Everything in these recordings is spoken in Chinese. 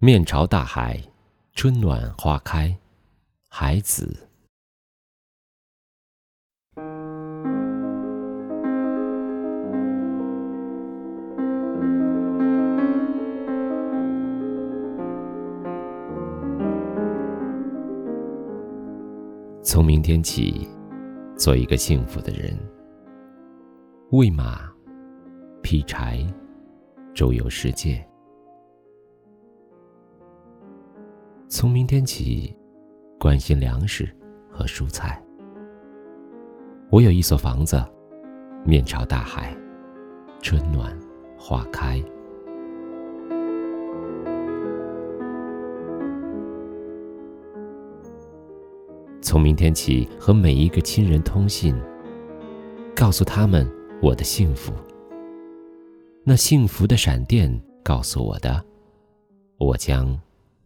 面朝大海，春暖花开，海子。从明天起，做一个幸福的人。喂马，劈柴，周游世界。从明天起，关心粮食和蔬菜。我有一所房子，面朝大海，春暖花开。从明天起，和每一个亲人通信，告诉他们我的幸福。那幸福的闪电告诉我的，我将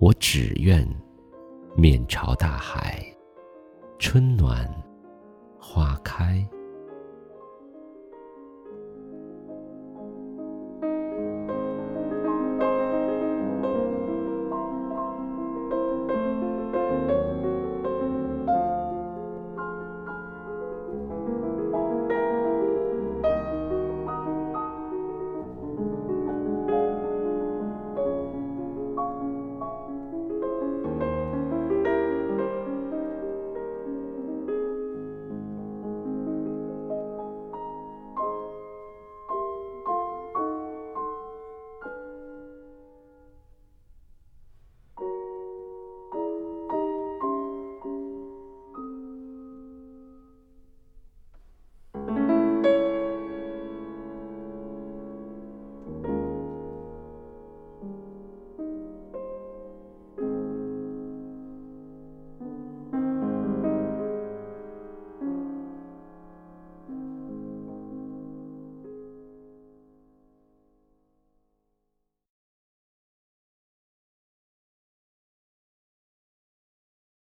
我只愿面朝大海，春暖花开。